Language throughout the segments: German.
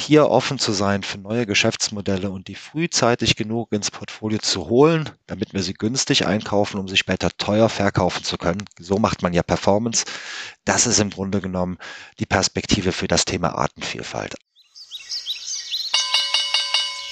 hier offen zu sein für neue Geschäftsmodelle und die frühzeitig genug ins Portfolio zu holen, damit wir sie günstig einkaufen, um sie später teuer verkaufen zu können. So macht man ja Performance. Das ist im Grunde genommen die Perspektive für das Thema Artenvielfalt.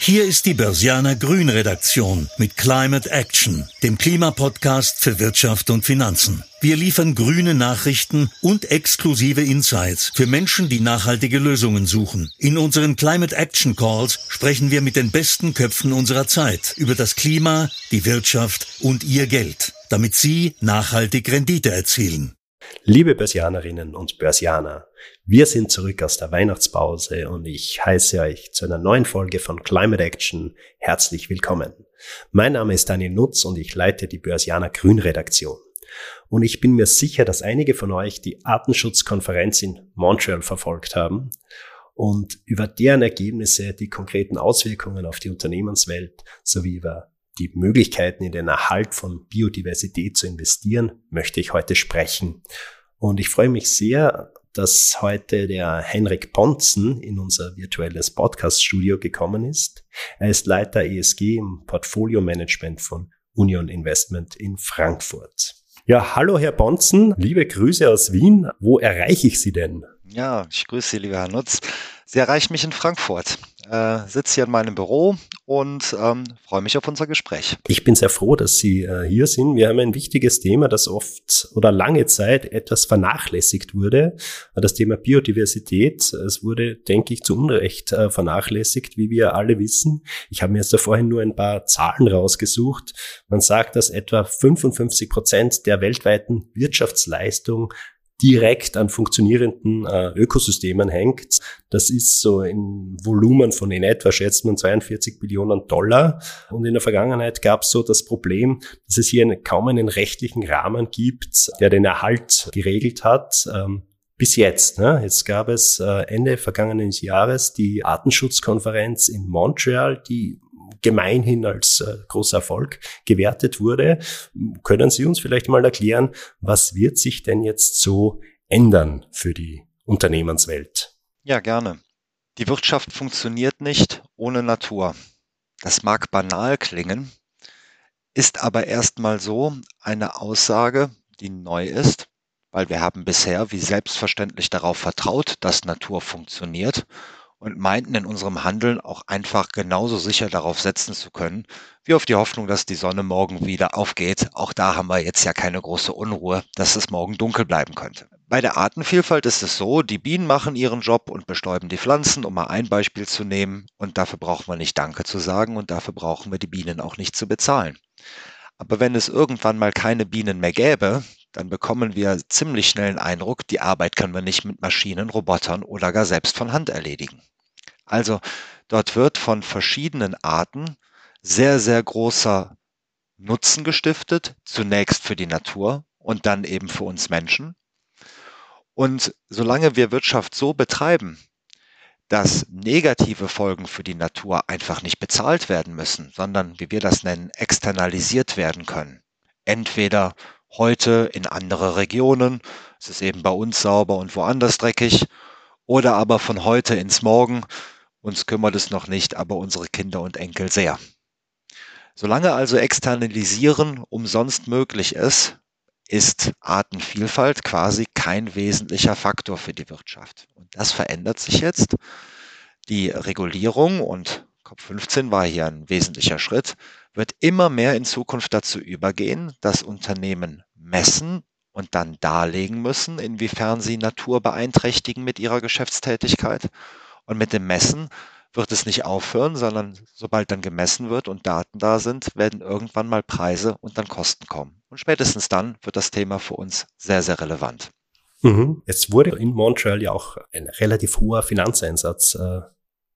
Hier ist die Börsianer Grün Redaktion mit Climate Action, dem Klimapodcast für Wirtschaft und Finanzen. Wir liefern grüne Nachrichten und exklusive Insights für Menschen, die nachhaltige Lösungen suchen. In unseren Climate Action Calls sprechen wir mit den besten Köpfen unserer Zeit über das Klima, die Wirtschaft und ihr Geld, damit sie nachhaltig Rendite erzielen. Liebe Börsianerinnen und Börsianer, wir sind zurück aus der Weihnachtspause und ich heiße euch zu einer neuen Folge von Climate Action herzlich willkommen. Mein Name ist Daniel Nutz und ich leite die Börsianer Grün Redaktion. Und ich bin mir sicher, dass einige von euch die Artenschutzkonferenz in Montreal verfolgt haben und über deren Ergebnisse, die konkreten Auswirkungen auf die Unternehmenswelt sowie über die Möglichkeiten in den Erhalt von Biodiversität zu investieren, möchte ich heute sprechen. Und ich freue mich sehr, dass heute der Henrik Ponzen in unser virtuelles Podcast-Studio gekommen ist. Er ist Leiter ESG im Portfolio Management von Union Investment in Frankfurt. Ja, hallo Herr Ponzen, liebe Grüße aus Wien. Wo erreiche ich Sie denn? Ja, ich grüße Sie, lieber Herr Nutz. Sie erreichen mich in Frankfurt äh, sitze hier in meinem Büro und ähm, freue mich auf unser Gespräch. Ich bin sehr froh, dass Sie äh, hier sind. Wir haben ein wichtiges Thema, das oft oder lange Zeit etwas vernachlässigt wurde. Das Thema Biodiversität. Es wurde, denke ich, zu Unrecht äh, vernachlässigt, wie wir alle wissen. Ich habe mir jetzt da vorhin nur ein paar Zahlen rausgesucht. Man sagt, dass etwa 55 Prozent der weltweiten Wirtschaftsleistung direkt an funktionierenden äh, Ökosystemen hängt. Das ist so im Volumen von in etwa, schätzt man 42 Billionen Dollar. Und in der Vergangenheit gab es so das Problem, dass es hier kaum einen rechtlichen Rahmen gibt, der den Erhalt geregelt hat. Ähm, bis jetzt. Ne? Jetzt gab es äh, Ende vergangenen Jahres die Artenschutzkonferenz in Montreal, die gemeinhin als äh, großer Erfolg gewertet wurde. Können Sie uns vielleicht mal erklären, was wird sich denn jetzt so ändern für die Unternehmenswelt? Ja, gerne. Die Wirtschaft funktioniert nicht ohne Natur. Das mag banal klingen, ist aber erstmal so eine Aussage, die neu ist, weil wir haben bisher wie selbstverständlich darauf vertraut, dass Natur funktioniert und meinten in unserem Handeln auch einfach genauso sicher darauf setzen zu können, wie auf die Hoffnung, dass die Sonne morgen wieder aufgeht. Auch da haben wir jetzt ja keine große Unruhe, dass es morgen dunkel bleiben könnte. Bei der Artenvielfalt ist es so, die Bienen machen ihren Job und bestäuben die Pflanzen, um mal ein Beispiel zu nehmen. Und dafür brauchen wir nicht Danke zu sagen und dafür brauchen wir die Bienen auch nicht zu bezahlen. Aber wenn es irgendwann mal keine Bienen mehr gäbe, dann bekommen wir ziemlich schnell den Eindruck, die Arbeit können wir nicht mit Maschinen, Robotern oder gar selbst von Hand erledigen. Also dort wird von verschiedenen Arten sehr, sehr großer Nutzen gestiftet, zunächst für die Natur und dann eben für uns Menschen. Und solange wir Wirtschaft so betreiben, dass negative Folgen für die Natur einfach nicht bezahlt werden müssen, sondern, wie wir das nennen, externalisiert werden können. Entweder heute in andere Regionen, es ist eben bei uns sauber und woanders dreckig, oder aber von heute ins Morgen, uns kümmert es noch nicht, aber unsere Kinder und Enkel sehr. Solange also Externalisieren umsonst möglich ist, ist Artenvielfalt quasi kein wesentlicher Faktor für die Wirtschaft. Und das verändert sich jetzt. Die Regulierung und COP15 war hier ein wesentlicher Schritt, wird immer mehr in Zukunft dazu übergehen, dass Unternehmen messen und dann darlegen müssen, inwiefern sie Natur beeinträchtigen mit ihrer Geschäftstätigkeit. Und mit dem Messen wird es nicht aufhören, sondern sobald dann gemessen wird und Daten da sind, werden irgendwann mal Preise und dann Kosten kommen. Und spätestens dann wird das Thema für uns sehr, sehr relevant. Mhm. Es wurde in Montreal ja auch ein relativ hoher Finanzeinsatz äh,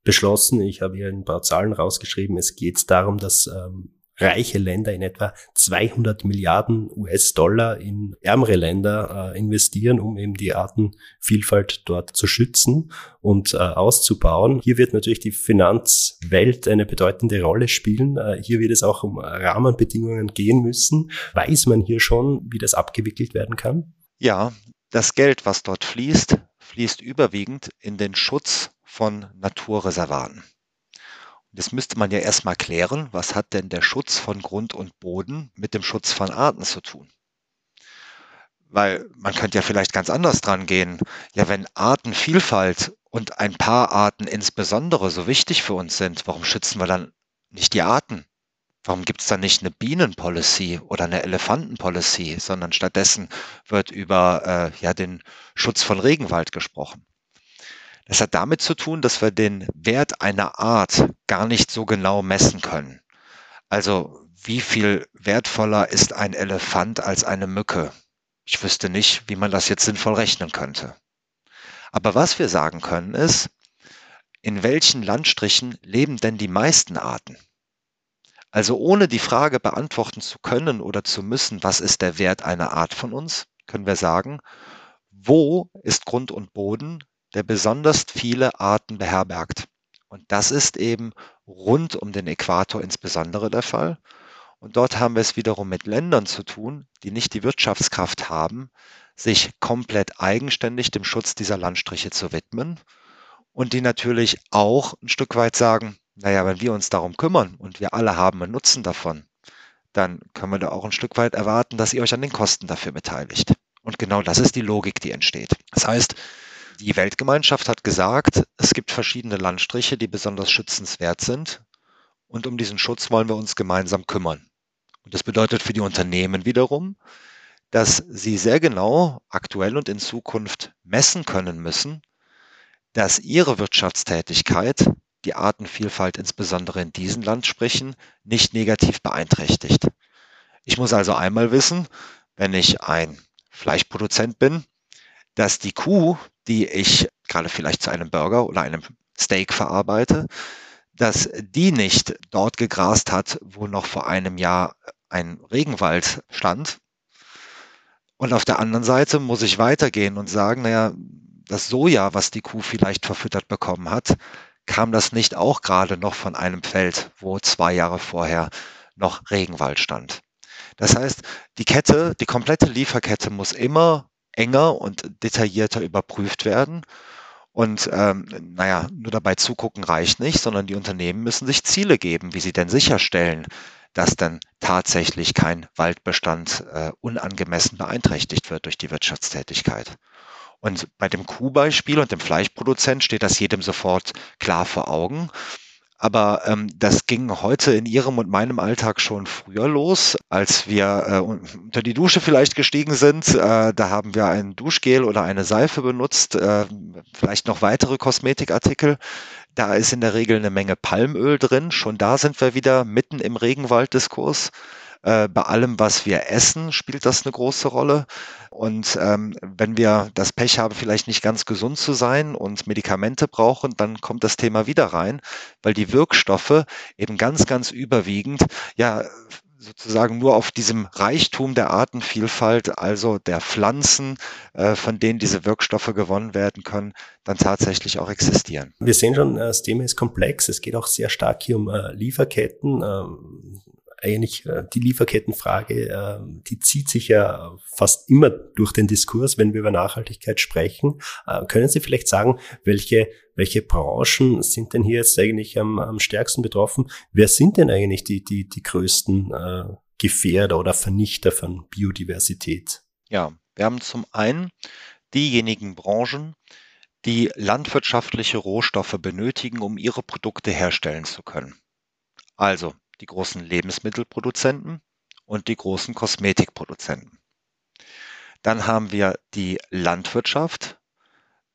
beschlossen. Ich habe hier ein paar Zahlen rausgeschrieben. Es geht darum, dass ähm, reiche Länder in etwa 200 Milliarden US-Dollar in ärmere Länder äh, investieren, um eben die Artenvielfalt dort zu schützen und äh, auszubauen. Hier wird natürlich die Finanzwelt eine bedeutende Rolle spielen. Äh, hier wird es auch um Rahmenbedingungen gehen müssen. Weiß man hier schon, wie das abgewickelt werden kann? Ja, das Geld, was dort fließt, fließt überwiegend in den Schutz von Naturreservaten. Das müsste man ja erstmal klären, was hat denn der Schutz von Grund und Boden mit dem Schutz von Arten zu tun? Weil man könnte ja vielleicht ganz anders dran gehen. Ja, wenn Artenvielfalt und ein paar Arten insbesondere so wichtig für uns sind, warum schützen wir dann nicht die Arten? Warum gibt es da nicht eine Bienenpolicy oder eine Elefantenpolicy, sondern stattdessen wird über äh, ja, den Schutz von Regenwald gesprochen? Das hat damit zu tun, dass wir den Wert einer Art gar nicht so genau messen können. Also wie viel wertvoller ist ein Elefant als eine Mücke? Ich wüsste nicht, wie man das jetzt sinnvoll rechnen könnte. Aber was wir sagen können ist, in welchen Landstrichen leben denn die meisten Arten? Also ohne die Frage beantworten zu können oder zu müssen, was ist der Wert einer Art von uns, können wir sagen, wo ist Grund und Boden, der besonders viele Arten beherbergt. Und das ist eben rund um den Äquator insbesondere der Fall. Und dort haben wir es wiederum mit Ländern zu tun, die nicht die Wirtschaftskraft haben, sich komplett eigenständig dem Schutz dieser Landstriche zu widmen und die natürlich auch ein Stück weit sagen, naja, wenn wir uns darum kümmern und wir alle haben einen Nutzen davon, dann können wir da auch ein Stück weit erwarten, dass ihr euch an den Kosten dafür beteiligt. Und genau das ist die Logik, die entsteht. Das heißt, die Weltgemeinschaft hat gesagt, es gibt verschiedene Landstriche, die besonders schützenswert sind. Und um diesen Schutz wollen wir uns gemeinsam kümmern. Und das bedeutet für die Unternehmen wiederum, dass sie sehr genau aktuell und in Zukunft messen können müssen, dass ihre Wirtschaftstätigkeit die Artenvielfalt insbesondere in diesen Landsprichen nicht negativ beeinträchtigt. Ich muss also einmal wissen, wenn ich ein Fleischproduzent bin, dass die Kuh, die ich gerade vielleicht zu einem Burger oder einem Steak verarbeite, dass die nicht dort gegrast hat, wo noch vor einem Jahr ein Regenwald stand. Und auf der anderen Seite muss ich weitergehen und sagen, naja, das Soja, was die Kuh vielleicht verfüttert bekommen hat, kam das nicht auch gerade noch von einem Feld, wo zwei Jahre vorher noch Regenwald stand. Das heißt, die Kette, die komplette Lieferkette muss immer enger und detaillierter überprüft werden. Und ähm, naja, nur dabei zugucken reicht nicht, sondern die Unternehmen müssen sich Ziele geben, wie sie denn sicherstellen, dass dann tatsächlich kein Waldbestand äh, unangemessen beeinträchtigt wird durch die Wirtschaftstätigkeit. Und bei dem Kuhbeispiel und dem Fleischproduzent steht das jedem sofort klar vor Augen. Aber ähm, das ging heute in Ihrem und meinem Alltag schon früher los, als wir äh, unter die Dusche vielleicht gestiegen sind. Äh, da haben wir ein Duschgel oder eine Seife benutzt, äh, vielleicht noch weitere Kosmetikartikel. Da ist in der Regel eine Menge Palmöl drin. Schon da sind wir wieder mitten im Regenwalddiskurs. Äh, bei allem, was wir essen, spielt das eine große Rolle. Und ähm, wenn wir das Pech haben, vielleicht nicht ganz gesund zu sein und Medikamente brauchen, dann kommt das Thema wieder rein, weil die Wirkstoffe eben ganz, ganz überwiegend, ja, sozusagen nur auf diesem Reichtum der Artenvielfalt, also der Pflanzen, äh, von denen diese Wirkstoffe gewonnen werden können, dann tatsächlich auch existieren. Wir sehen schon, äh, das Thema ist komplex. Es geht auch sehr stark hier um äh, Lieferketten. Eigentlich äh, die Lieferkettenfrage, äh, die zieht sich ja fast immer durch den Diskurs, wenn wir über Nachhaltigkeit sprechen. Äh, können Sie vielleicht sagen, welche, welche Branchen sind denn hier jetzt eigentlich am, am stärksten betroffen? Wer sind denn eigentlich die, die, die größten äh, Gefährder oder Vernichter von Biodiversität? Ja, wir haben zum einen diejenigen Branchen, die landwirtschaftliche Rohstoffe benötigen, um ihre Produkte herstellen zu können. Also die großen Lebensmittelproduzenten und die großen Kosmetikproduzenten. Dann haben wir die Landwirtschaft,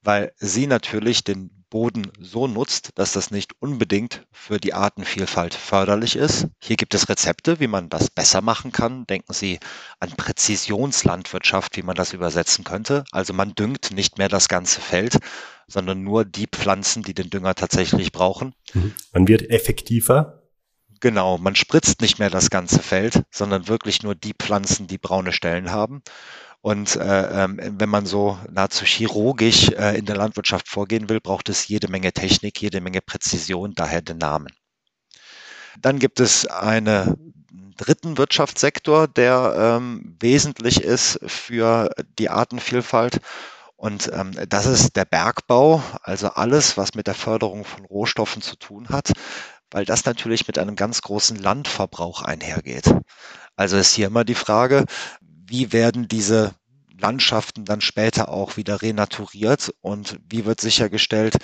weil sie natürlich den Boden so nutzt, dass das nicht unbedingt für die Artenvielfalt förderlich ist. Hier gibt es Rezepte, wie man das besser machen kann. Denken Sie an Präzisionslandwirtschaft, wie man das übersetzen könnte. Also man düngt nicht mehr das ganze Feld, sondern nur die Pflanzen, die den Dünger tatsächlich brauchen. Mhm. Man wird effektiver, Genau, man spritzt nicht mehr das ganze Feld, sondern wirklich nur die Pflanzen, die braune Stellen haben. Und äh, ähm, wenn man so nahezu chirurgisch äh, in der Landwirtschaft vorgehen will, braucht es jede Menge Technik, jede Menge Präzision, daher den Namen. Dann gibt es einen dritten Wirtschaftssektor, der ähm, wesentlich ist für die Artenvielfalt. Und ähm, das ist der Bergbau, also alles, was mit der Förderung von Rohstoffen zu tun hat, weil das natürlich mit einem ganz großen Landverbrauch einhergeht. Also ist hier immer die Frage, wie werden diese Landschaften dann später auch wieder renaturiert und wie wird sichergestellt,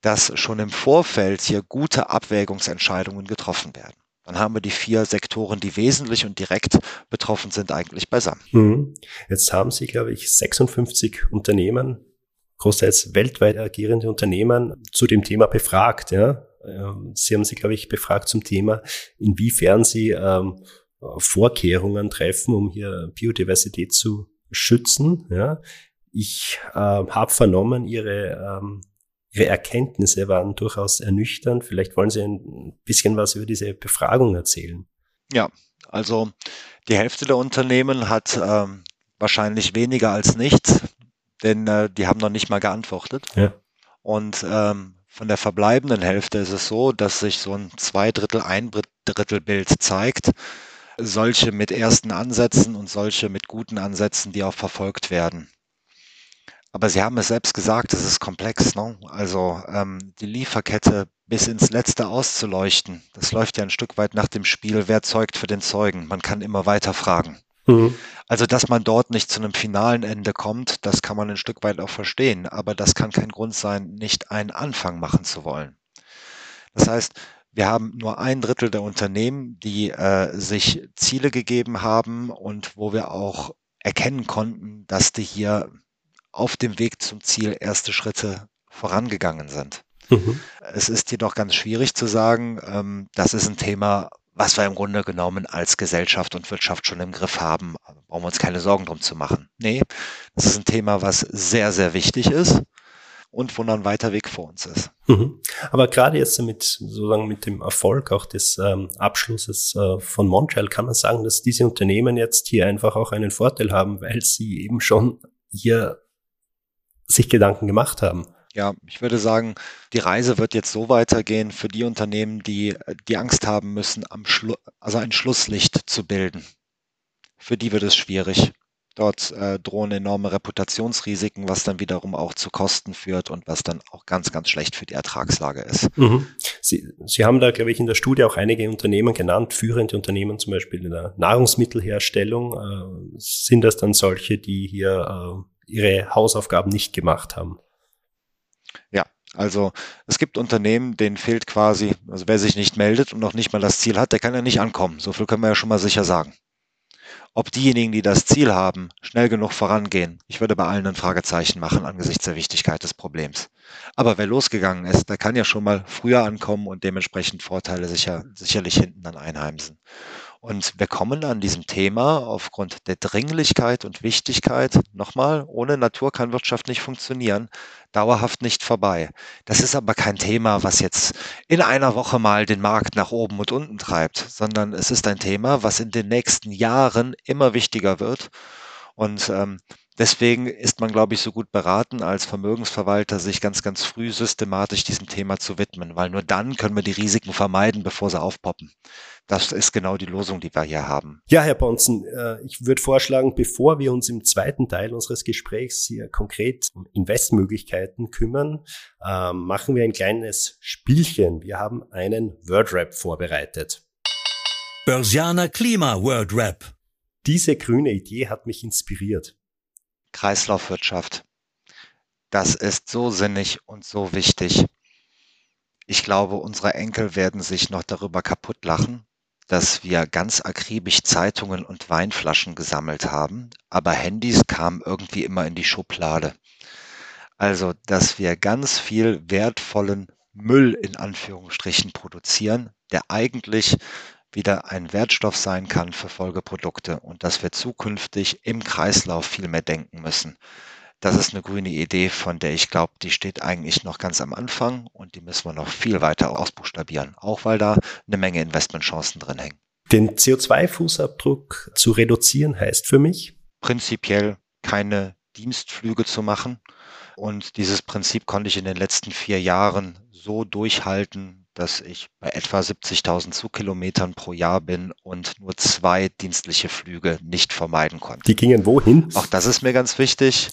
dass schon im Vorfeld hier gute Abwägungsentscheidungen getroffen werden. Dann haben wir die vier Sektoren, die wesentlich und direkt betroffen sind, eigentlich beisammen. Mhm. Jetzt haben Sie, glaube ich, 56 Unternehmen, großteils weltweit agierende Unternehmen, zu dem Thema befragt. Ja? Ähm, Sie haben sie, glaube ich, befragt zum Thema, inwiefern Sie ähm, Vorkehrungen treffen, um hier Biodiversität zu schützen. Ja. Ich äh, habe vernommen, Ihre, ähm, Ihre Erkenntnisse waren durchaus ernüchternd. Vielleicht wollen Sie ein bisschen was über diese Befragung erzählen. Ja, also die Hälfte der Unternehmen hat ähm, wahrscheinlich weniger als nichts, denn äh, die haben noch nicht mal geantwortet. Ja. Und ähm, von der verbleibenden Hälfte ist es so, dass sich so ein Zweidrittel, ein Drittel Bild zeigt solche mit ersten Ansätzen und solche mit guten Ansätzen, die auch verfolgt werden. Aber Sie haben es selbst gesagt, es ist komplex. Ne? Also ähm, die Lieferkette bis ins Letzte auszuleuchten, das läuft ja ein Stück weit nach dem Spiel, wer zeugt für den Zeugen. Man kann immer weiter fragen. Mhm. Also, dass man dort nicht zu einem finalen Ende kommt, das kann man ein Stück weit auch verstehen. Aber das kann kein Grund sein, nicht einen Anfang machen zu wollen. Das heißt, wir haben nur ein Drittel der Unternehmen, die äh, sich Ziele gegeben haben und wo wir auch erkennen konnten, dass die hier auf dem Weg zum Ziel erste Schritte vorangegangen sind. Mhm. Es ist jedoch ganz schwierig zu sagen, ähm, das ist ein Thema, was wir im Grunde genommen als Gesellschaft und Wirtschaft schon im Griff haben. Also brauchen wir uns keine Sorgen drum zu machen. Nee, das ist ein Thema, was sehr, sehr wichtig ist und wo noch ein weiter Weg vor uns ist. Mhm. Aber gerade jetzt mit sozusagen mit dem Erfolg auch des ähm, Abschlusses äh, von Montreal kann man sagen, dass diese Unternehmen jetzt hier einfach auch einen Vorteil haben, weil sie eben schon hier sich Gedanken gemacht haben. Ja, ich würde sagen, die Reise wird jetzt so weitergehen für die Unternehmen, die die Angst haben müssen, am Schlu also ein Schlusslicht zu bilden. Für die wird es schwierig. Dort äh, drohen enorme Reputationsrisiken, was dann wiederum auch zu Kosten führt und was dann auch ganz, ganz schlecht für die Ertragslage ist. Mhm. Sie, Sie haben da, glaube ich, in der Studie auch einige Unternehmen genannt, führende Unternehmen zum Beispiel in der Nahrungsmittelherstellung. Äh, sind das dann solche, die hier äh, ihre Hausaufgaben nicht gemacht haben? Ja, also es gibt Unternehmen, denen fehlt quasi, also wer sich nicht meldet und noch nicht mal das Ziel hat, der kann ja nicht ankommen. So viel können wir ja schon mal sicher sagen. Ob diejenigen, die das Ziel haben, schnell genug vorangehen, ich würde bei allen ein Fragezeichen machen angesichts der Wichtigkeit des Problems. Aber wer losgegangen ist, der kann ja schon mal früher ankommen und dementsprechend Vorteile sicher, sicherlich hinten dann einheimsen. Und wir kommen an diesem Thema aufgrund der Dringlichkeit und Wichtigkeit, nochmal, ohne Natur kann Wirtschaft nicht funktionieren, dauerhaft nicht vorbei. Das ist aber kein Thema, was jetzt in einer Woche mal den Markt nach oben und unten treibt, sondern es ist ein Thema, was in den nächsten Jahren immer wichtiger wird. Und ähm, Deswegen ist man, glaube ich, so gut beraten, als Vermögensverwalter sich ganz, ganz früh systematisch diesem Thema zu widmen, weil nur dann können wir die Risiken vermeiden, bevor sie aufpoppen. Das ist genau die Losung, die wir hier haben. Ja, Herr Bonzen, äh, ich würde vorschlagen, bevor wir uns im zweiten Teil unseres Gesprächs hier konkret um Investmöglichkeiten kümmern, ähm, machen wir ein kleines Spielchen. Wir haben einen Wordrap vorbereitet. Börsianer Klima Wordrap. Diese grüne Idee hat mich inspiriert. Kreislaufwirtschaft. Das ist so sinnig und so wichtig. Ich glaube, unsere Enkel werden sich noch darüber kaputt lachen, dass wir ganz akribisch Zeitungen und Weinflaschen gesammelt haben, aber Handys kamen irgendwie immer in die Schublade. Also, dass wir ganz viel wertvollen Müll in Anführungsstrichen produzieren, der eigentlich wieder ein Wertstoff sein kann für Folgeprodukte und dass wir zukünftig im Kreislauf viel mehr denken müssen. Das ist eine grüne Idee, von der ich glaube, die steht eigentlich noch ganz am Anfang und die müssen wir noch viel weiter ausbuchstabieren, auch weil da eine Menge Investmentchancen drin hängen. Den CO2-Fußabdruck zu reduzieren heißt für mich? Prinzipiell keine Dienstflüge zu machen. Und dieses Prinzip konnte ich in den letzten vier Jahren so durchhalten, dass ich bei etwa 70.000 Zugkilometern pro Jahr bin und nur zwei dienstliche Flüge nicht vermeiden konnte. Die gingen wohin? Auch das ist mir ganz wichtig.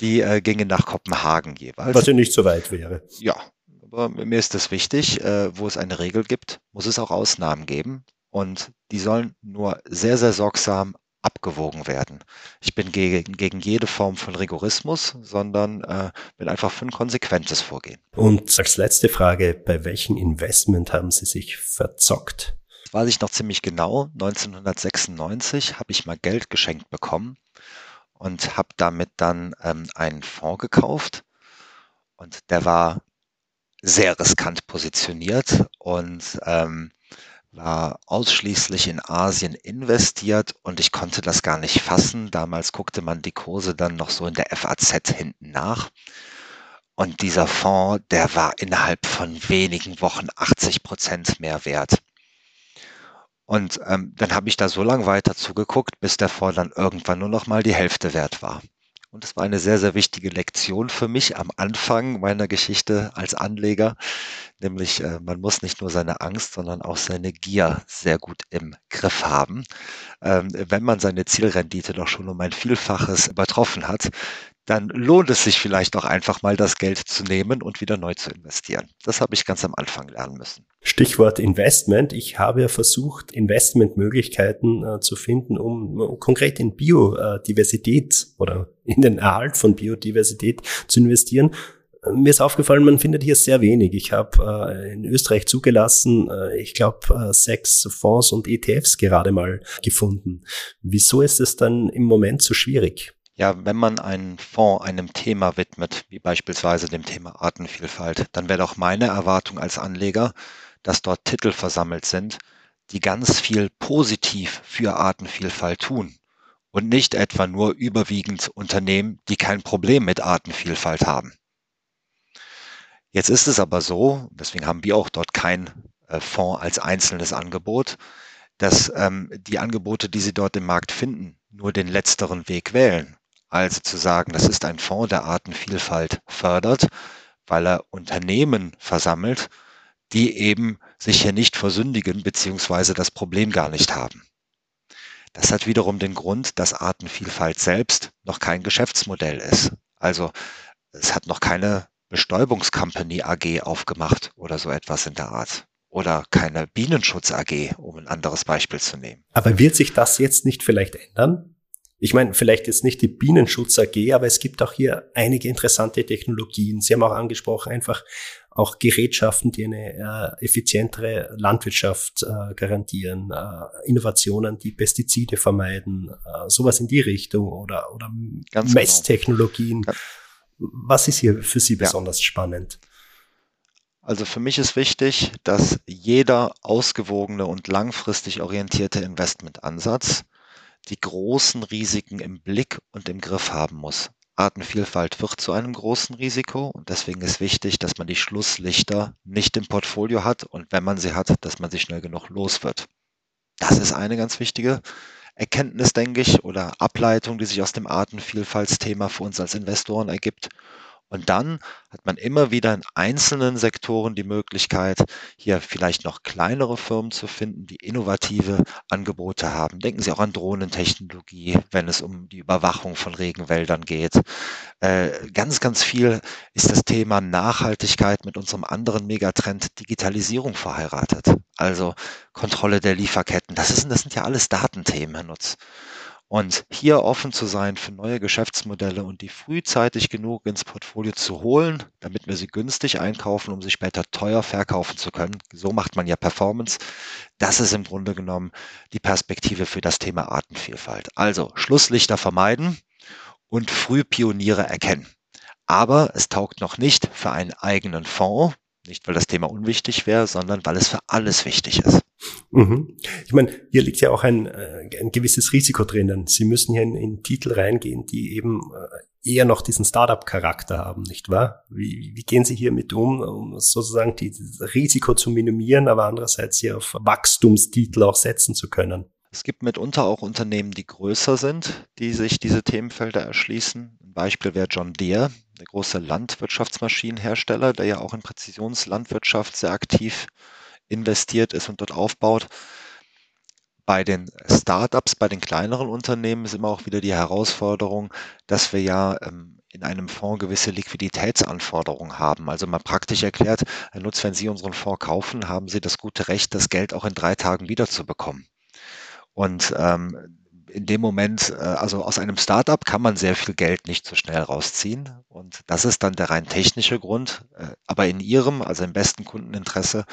Die äh, gingen nach Kopenhagen jeweils. Was ja nicht so weit wäre. Ja, aber mir ist es wichtig, äh, wo es eine Regel gibt, muss es auch Ausnahmen geben. Und die sollen nur sehr, sehr sorgsam abgewogen werden. Ich bin gegen, gegen jede Form von Rigorismus, sondern äh, bin einfach für ein konsequentes Vorgehen. Und als letzte Frage, bei welchem Investment haben Sie sich verzockt? Das weiß ich noch ziemlich genau. 1996 habe ich mal Geld geschenkt bekommen und habe damit dann ähm, einen Fonds gekauft. Und der war sehr riskant positioniert und ähm, war ausschließlich in Asien investiert und ich konnte das gar nicht fassen. Damals guckte man die Kurse dann noch so in der FAZ hinten nach. Und dieser Fonds, der war innerhalb von wenigen Wochen 80 Prozent mehr wert. Und ähm, dann habe ich da so lange weiter zugeguckt, bis der Fonds dann irgendwann nur noch mal die Hälfte wert war. Und es war eine sehr, sehr wichtige Lektion für mich am Anfang meiner Geschichte als Anleger. Nämlich, äh, man muss nicht nur seine Angst, sondern auch seine Gier sehr gut im Griff haben. Ähm, wenn man seine Zielrendite doch schon um ein Vielfaches übertroffen hat, dann lohnt es sich vielleicht auch einfach mal das Geld zu nehmen und wieder neu zu investieren. Das habe ich ganz am Anfang lernen müssen. Stichwort Investment. Ich habe ja versucht, Investmentmöglichkeiten äh, zu finden, um, um konkret in Biodiversität oder in den Erhalt von Biodiversität zu investieren. Mir ist aufgefallen, man findet hier sehr wenig. Ich habe äh, in Österreich zugelassen, äh, ich glaube, äh, sechs Fonds und ETFs gerade mal gefunden. Wieso ist es dann im Moment so schwierig? Ja, wenn man einen Fonds einem Thema widmet, wie beispielsweise dem Thema Artenvielfalt, dann wäre doch meine Erwartung als Anleger, dass dort Titel versammelt sind, die ganz viel positiv für Artenvielfalt tun und nicht etwa nur überwiegend Unternehmen, die kein Problem mit Artenvielfalt haben. Jetzt ist es aber so, deswegen haben wir auch dort kein äh, Fonds als einzelnes Angebot, dass ähm, die Angebote, die Sie dort im Markt finden, nur den letzteren Weg wählen. Also zu sagen, das ist ein Fonds, der Artenvielfalt fördert, weil er Unternehmen versammelt, die eben sich hier nicht versündigen beziehungsweise das Problem gar nicht haben. Das hat wiederum den Grund, dass Artenvielfalt selbst noch kein Geschäftsmodell ist. Also es hat noch keine Bestäubungscompany AG aufgemacht oder so etwas in der Art. Oder keine Bienenschutz AG, um ein anderes Beispiel zu nehmen. Aber wird sich das jetzt nicht vielleicht ändern? Ich meine, vielleicht jetzt nicht die Bienenschutz AG, aber es gibt auch hier einige interessante Technologien. Sie haben auch angesprochen, einfach auch Gerätschaften, die eine äh, effizientere Landwirtschaft äh, garantieren, äh, Innovationen, die Pestizide vermeiden, äh, sowas in die Richtung oder, oder Ganz genau. Messtechnologien. Genau. Was ist hier für Sie besonders ja. spannend? Also für mich ist wichtig, dass jeder ausgewogene und langfristig orientierte Investmentansatz die großen Risiken im Blick und im Griff haben muss. Artenvielfalt wird zu einem großen Risiko und deswegen ist wichtig, dass man die Schlusslichter nicht im Portfolio hat und wenn man sie hat, dass man sie schnell genug los wird. Das ist eine ganz wichtige Erkenntnis, denke ich, oder Ableitung, die sich aus dem Artenvielfaltsthema für uns als Investoren ergibt. Und dann hat man immer wieder in einzelnen Sektoren die Möglichkeit, hier vielleicht noch kleinere Firmen zu finden, die innovative Angebote haben. Denken Sie auch an Drohnentechnologie, wenn es um die Überwachung von Regenwäldern geht. Äh, ganz, ganz viel ist das Thema Nachhaltigkeit mit unserem anderen Megatrend Digitalisierung verheiratet. Also Kontrolle der Lieferketten. Das, ist, das sind ja alles Datenthemen, Herr Nutz. Und hier offen zu sein für neue Geschäftsmodelle und die frühzeitig genug ins Portfolio zu holen, damit wir sie günstig einkaufen, um sie später teuer verkaufen zu können. So macht man ja Performance. Das ist im Grunde genommen die Perspektive für das Thema Artenvielfalt. Also Schlusslichter vermeiden und früh Pioniere erkennen. Aber es taugt noch nicht für einen eigenen Fonds, nicht weil das Thema unwichtig wäre, sondern weil es für alles wichtig ist. Mhm. Ich meine, hier liegt ja auch ein, äh, ein gewisses Risiko drinnen. Sie müssen hier in, in Titel reingehen, die eben äh, eher noch diesen Startup-Charakter haben, nicht wahr? Wie, wie gehen Sie hier mit um, um sozusagen dieses Risiko zu minimieren, aber andererseits hier auf Wachstumstitel auch setzen zu können? Es gibt mitunter auch Unternehmen, die größer sind, die sich diese Themenfelder erschließen. Ein Beispiel wäre John Deere, der große Landwirtschaftsmaschinenhersteller, der ja auch in Präzisionslandwirtschaft sehr aktiv investiert ist und dort aufbaut. Bei den Startups, bei den kleineren Unternehmen ist immer auch wieder die Herausforderung, dass wir ja ähm, in einem Fonds gewisse Liquiditätsanforderungen haben. Also mal praktisch erklärt, Herr Nutz, wenn Sie unseren Fonds kaufen, haben Sie das gute Recht, das Geld auch in drei Tagen wiederzubekommen. Und ähm, in dem Moment, äh, also aus einem Startup kann man sehr viel Geld nicht so schnell rausziehen. Und das ist dann der rein technische Grund. Äh, aber in Ihrem, also im besten Kundeninteresse,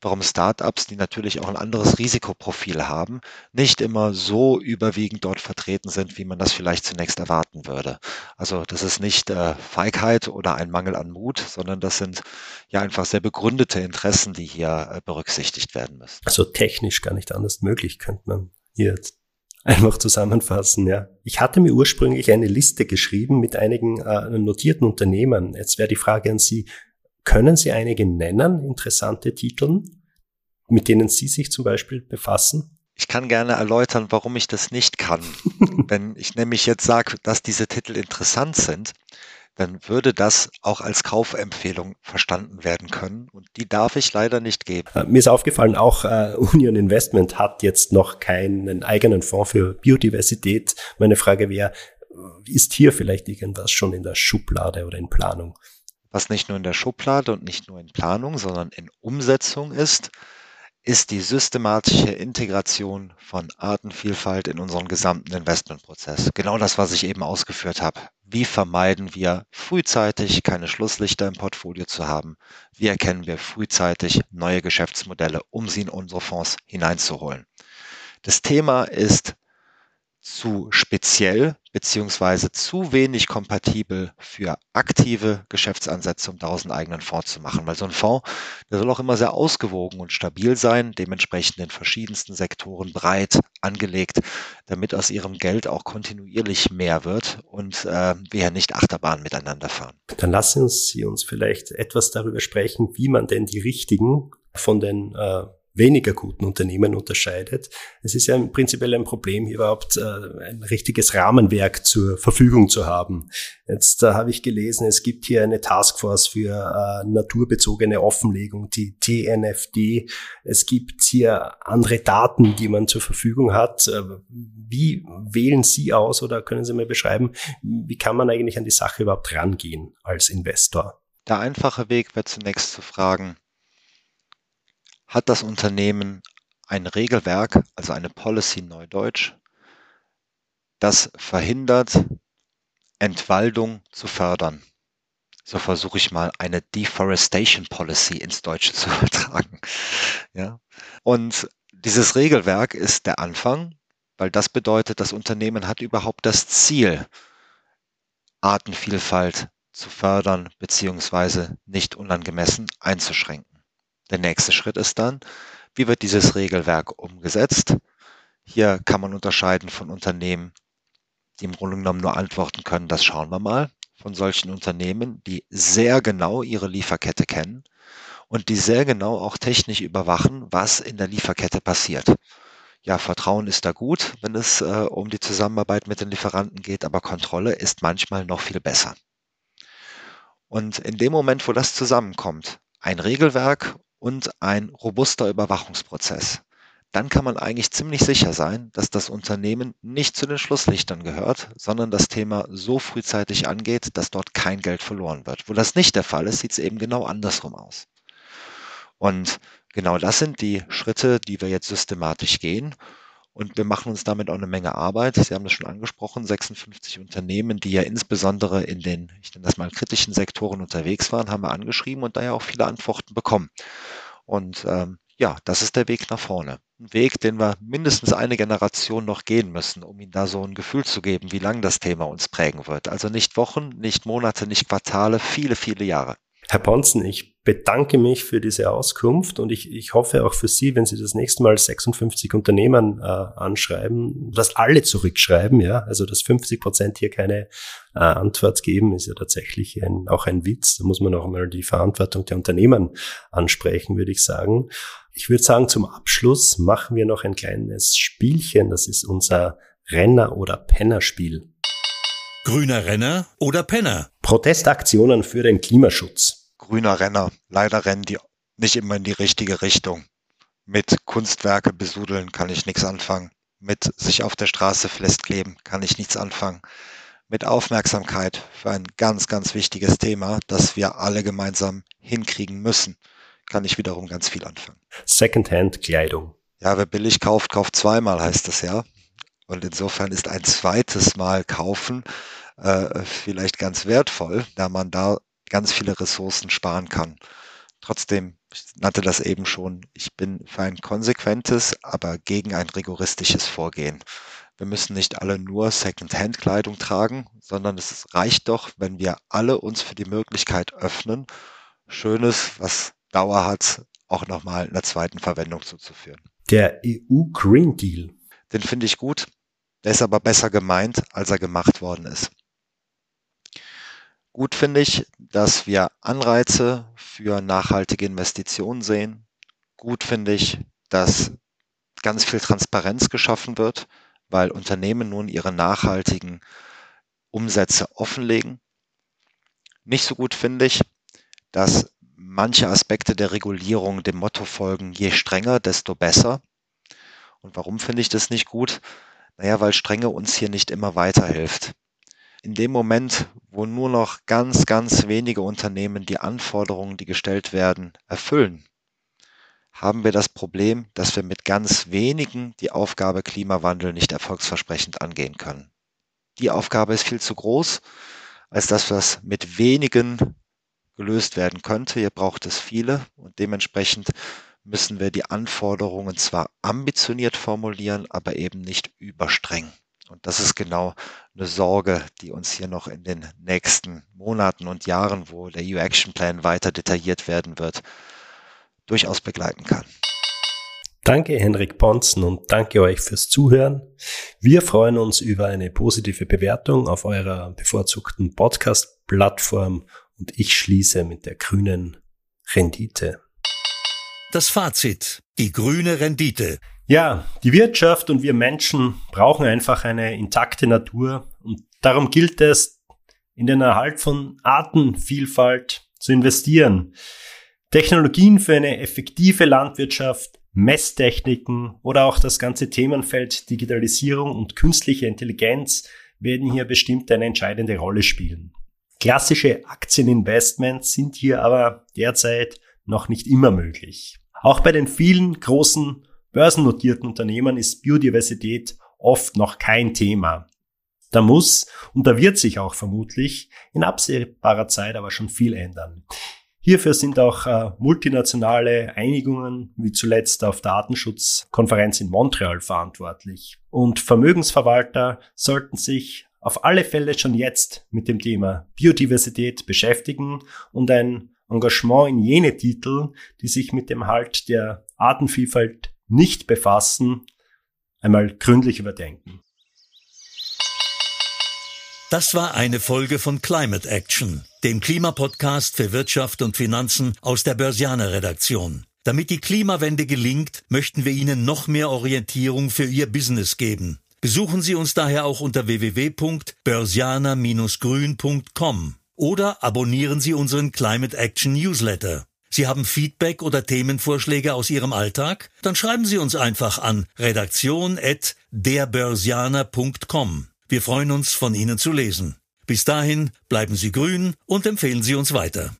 warum Startups, die natürlich auch ein anderes Risikoprofil haben, nicht immer so überwiegend dort vertreten sind, wie man das vielleicht zunächst erwarten würde. Also das ist nicht äh, Feigheit oder ein Mangel an Mut, sondern das sind ja einfach sehr begründete Interessen, die hier berücksichtigt werden müssen. Also technisch gar nicht anders möglich, könnte man hier einfach zusammenfassen, ja. Ich hatte mir ursprünglich eine Liste geschrieben mit einigen äh, notierten Unternehmen. Jetzt wäre die Frage an Sie, können Sie einige nennen, interessante Titel, mit denen Sie sich zum Beispiel befassen? Ich kann gerne erläutern, warum ich das nicht kann. Wenn ich nämlich jetzt sage, dass diese Titel interessant sind, dann würde das auch als Kaufempfehlung verstanden werden können. Und die darf ich leider nicht geben. Äh, mir ist aufgefallen, auch äh, Union Investment hat jetzt noch keinen eigenen Fonds für Biodiversität. Meine Frage wäre, ist hier vielleicht irgendwas schon in der Schublade oder in Planung? Was nicht nur in der Schublade und nicht nur in Planung, sondern in Umsetzung ist, ist die systematische Integration von Artenvielfalt in unseren gesamten Investmentprozess. Genau das, was ich eben ausgeführt habe. Wie vermeiden wir frühzeitig keine Schlusslichter im Portfolio zu haben? Wie erkennen wir frühzeitig neue Geschäftsmodelle, um sie in unsere Fonds hineinzuholen? Das Thema ist zu speziell beziehungsweise zu wenig kompatibel für aktive Geschäftsansätze, um daraus einen eigenen Fonds zu machen. Weil so ein Fonds, der soll auch immer sehr ausgewogen und stabil sein, dementsprechend in verschiedensten Sektoren breit angelegt, damit aus ihrem Geld auch kontinuierlich mehr wird und äh, wir ja nicht Achterbahn miteinander fahren. Dann lassen Sie uns vielleicht etwas darüber sprechen, wie man denn die richtigen von den äh weniger guten Unternehmen unterscheidet. Es ist ja prinzipiell ein Problem, überhaupt äh, ein richtiges Rahmenwerk zur Verfügung zu haben. Jetzt da habe ich gelesen, es gibt hier eine Taskforce für äh, naturbezogene Offenlegung, die TNFD. Es gibt hier andere Daten, die man zur Verfügung hat. Äh, wie wählen Sie aus oder können Sie mir beschreiben, wie kann man eigentlich an die Sache überhaupt rangehen als Investor? Der einfache Weg wäre zunächst zu fragen, hat das Unternehmen ein Regelwerk, also eine Policy Neudeutsch, das verhindert, Entwaldung zu fördern. So versuche ich mal eine Deforestation Policy ins Deutsche zu übertragen. Ja. Und dieses Regelwerk ist der Anfang, weil das bedeutet, das Unternehmen hat überhaupt das Ziel, Artenvielfalt zu fördern beziehungsweise nicht unangemessen einzuschränken. Der nächste Schritt ist dann, wie wird dieses Regelwerk umgesetzt? Hier kann man unterscheiden von Unternehmen, die im Grunde genommen nur antworten können, das schauen wir mal, von solchen Unternehmen, die sehr genau ihre Lieferkette kennen und die sehr genau auch technisch überwachen, was in der Lieferkette passiert. Ja, Vertrauen ist da gut, wenn es äh, um die Zusammenarbeit mit den Lieferanten geht, aber Kontrolle ist manchmal noch viel besser. Und in dem Moment, wo das zusammenkommt, ein Regelwerk und ein robuster Überwachungsprozess. Dann kann man eigentlich ziemlich sicher sein, dass das Unternehmen nicht zu den Schlusslichtern gehört, sondern das Thema so frühzeitig angeht, dass dort kein Geld verloren wird. Wo das nicht der Fall ist, sieht es eben genau andersrum aus. Und genau das sind die Schritte, die wir jetzt systematisch gehen. Und wir machen uns damit auch eine Menge Arbeit. Sie haben das schon angesprochen, 56 Unternehmen, die ja insbesondere in den, ich nenne das mal, kritischen Sektoren unterwegs waren, haben wir angeschrieben und daher auch viele Antworten bekommen. Und ähm, ja, das ist der Weg nach vorne. Ein Weg, den wir mindestens eine Generation noch gehen müssen, um Ihnen da so ein Gefühl zu geben, wie lang das Thema uns prägen wird. Also nicht Wochen, nicht Monate, nicht Quartale, viele, viele Jahre. Herr Ponzen, ich bedanke mich für diese Auskunft und ich, ich hoffe auch für Sie, wenn Sie das nächste Mal 56 Unternehmen äh, anschreiben, dass alle zurückschreiben, ja, also dass 50 Prozent hier keine äh, Antwort geben, ist ja tatsächlich ein, auch ein Witz. Da muss man auch mal die Verantwortung der Unternehmen ansprechen, würde ich sagen. Ich würde sagen, zum Abschluss machen wir noch ein kleines Spielchen. Das ist unser Renner- oder Pennerspiel. Grüner Renner oder Penner? Protestaktionen für den Klimaschutz. Grüner Renner. Leider rennen die nicht immer in die richtige Richtung. Mit Kunstwerke besudeln kann ich nichts anfangen. Mit sich auf der Straße festkleben kann ich nichts anfangen. Mit Aufmerksamkeit für ein ganz, ganz wichtiges Thema, das wir alle gemeinsam hinkriegen müssen, kann ich wiederum ganz viel anfangen. Secondhand-Kleidung. Ja, wer billig kauft, kauft zweimal, heißt es ja. Und insofern ist ein zweites Mal kaufen äh, vielleicht ganz wertvoll, da man da ganz viele Ressourcen sparen kann. Trotzdem, ich nannte das eben schon, ich bin für ein konsequentes, aber gegen ein rigoristisches Vorgehen. Wir müssen nicht alle nur Second-Hand-Kleidung tragen, sondern es reicht doch, wenn wir alle uns für die Möglichkeit öffnen, Schönes, was Dauer hat, auch nochmal einer zweiten Verwendung zuzuführen. Der EU Green Deal. Den finde ich gut. Der ist aber besser gemeint, als er gemacht worden ist. Gut finde ich, dass wir Anreize für nachhaltige Investitionen sehen. Gut finde ich, dass ganz viel Transparenz geschaffen wird, weil Unternehmen nun ihre nachhaltigen Umsätze offenlegen. Nicht so gut finde ich, dass manche Aspekte der Regulierung dem Motto folgen, je strenger, desto besser. Und warum finde ich das nicht gut? Naja, weil Strenge uns hier nicht immer weiterhilft in dem Moment, wo nur noch ganz, ganz wenige Unternehmen die Anforderungen, die gestellt werden, erfüllen, haben wir das Problem, dass wir mit ganz wenigen die Aufgabe Klimawandel nicht erfolgsversprechend angehen können. Die Aufgabe ist viel zu groß, als dass das mit wenigen gelöst werden könnte. Hier braucht es viele und dementsprechend müssen wir die Anforderungen zwar ambitioniert formulieren, aber eben nicht überstreng. Und das ist genau eine Sorge, die uns hier noch in den nächsten Monaten und Jahren, wo der EU Action Plan weiter detailliert werden wird, durchaus begleiten kann. Danke Henrik Ponzen und danke euch fürs Zuhören. Wir freuen uns über eine positive Bewertung auf eurer bevorzugten Podcast-Plattform und ich schließe mit der grünen Rendite. Das Fazit. Die grüne Rendite. Ja, die Wirtschaft und wir Menschen brauchen einfach eine intakte Natur und darum gilt es, in den Erhalt von Artenvielfalt zu investieren. Technologien für eine effektive Landwirtschaft, Messtechniken oder auch das ganze Themenfeld Digitalisierung und künstliche Intelligenz werden hier bestimmt eine entscheidende Rolle spielen. Klassische Aktieninvestments sind hier aber derzeit noch nicht immer möglich. Auch bei den vielen großen börsennotierten Unternehmen ist Biodiversität oft noch kein Thema. Da muss und da wird sich auch vermutlich in absehbarer Zeit aber schon viel ändern. Hierfür sind auch äh, multinationale Einigungen, wie zuletzt auf der Datenschutzkonferenz in Montreal verantwortlich. Und Vermögensverwalter sollten sich auf alle Fälle schon jetzt mit dem Thema Biodiversität beschäftigen und ein Engagement in jene Titel, die sich mit dem Halt der Artenvielfalt nicht befassen, einmal gründlich überdenken. Das war eine Folge von Climate Action, dem Klimapodcast für Wirtschaft und Finanzen aus der Börsianer Redaktion. Damit die Klimawende gelingt, möchten wir Ihnen noch mehr Orientierung für Ihr Business geben. Besuchen Sie uns daher auch unter www.börsianer-grün.com oder abonnieren Sie unseren Climate Action Newsletter. Sie haben Feedback oder Themenvorschläge aus Ihrem Alltag? Dann schreiben Sie uns einfach an redaktion@derbörsianer.com. Wir freuen uns, von Ihnen zu lesen. Bis dahin bleiben Sie grün und empfehlen Sie uns weiter.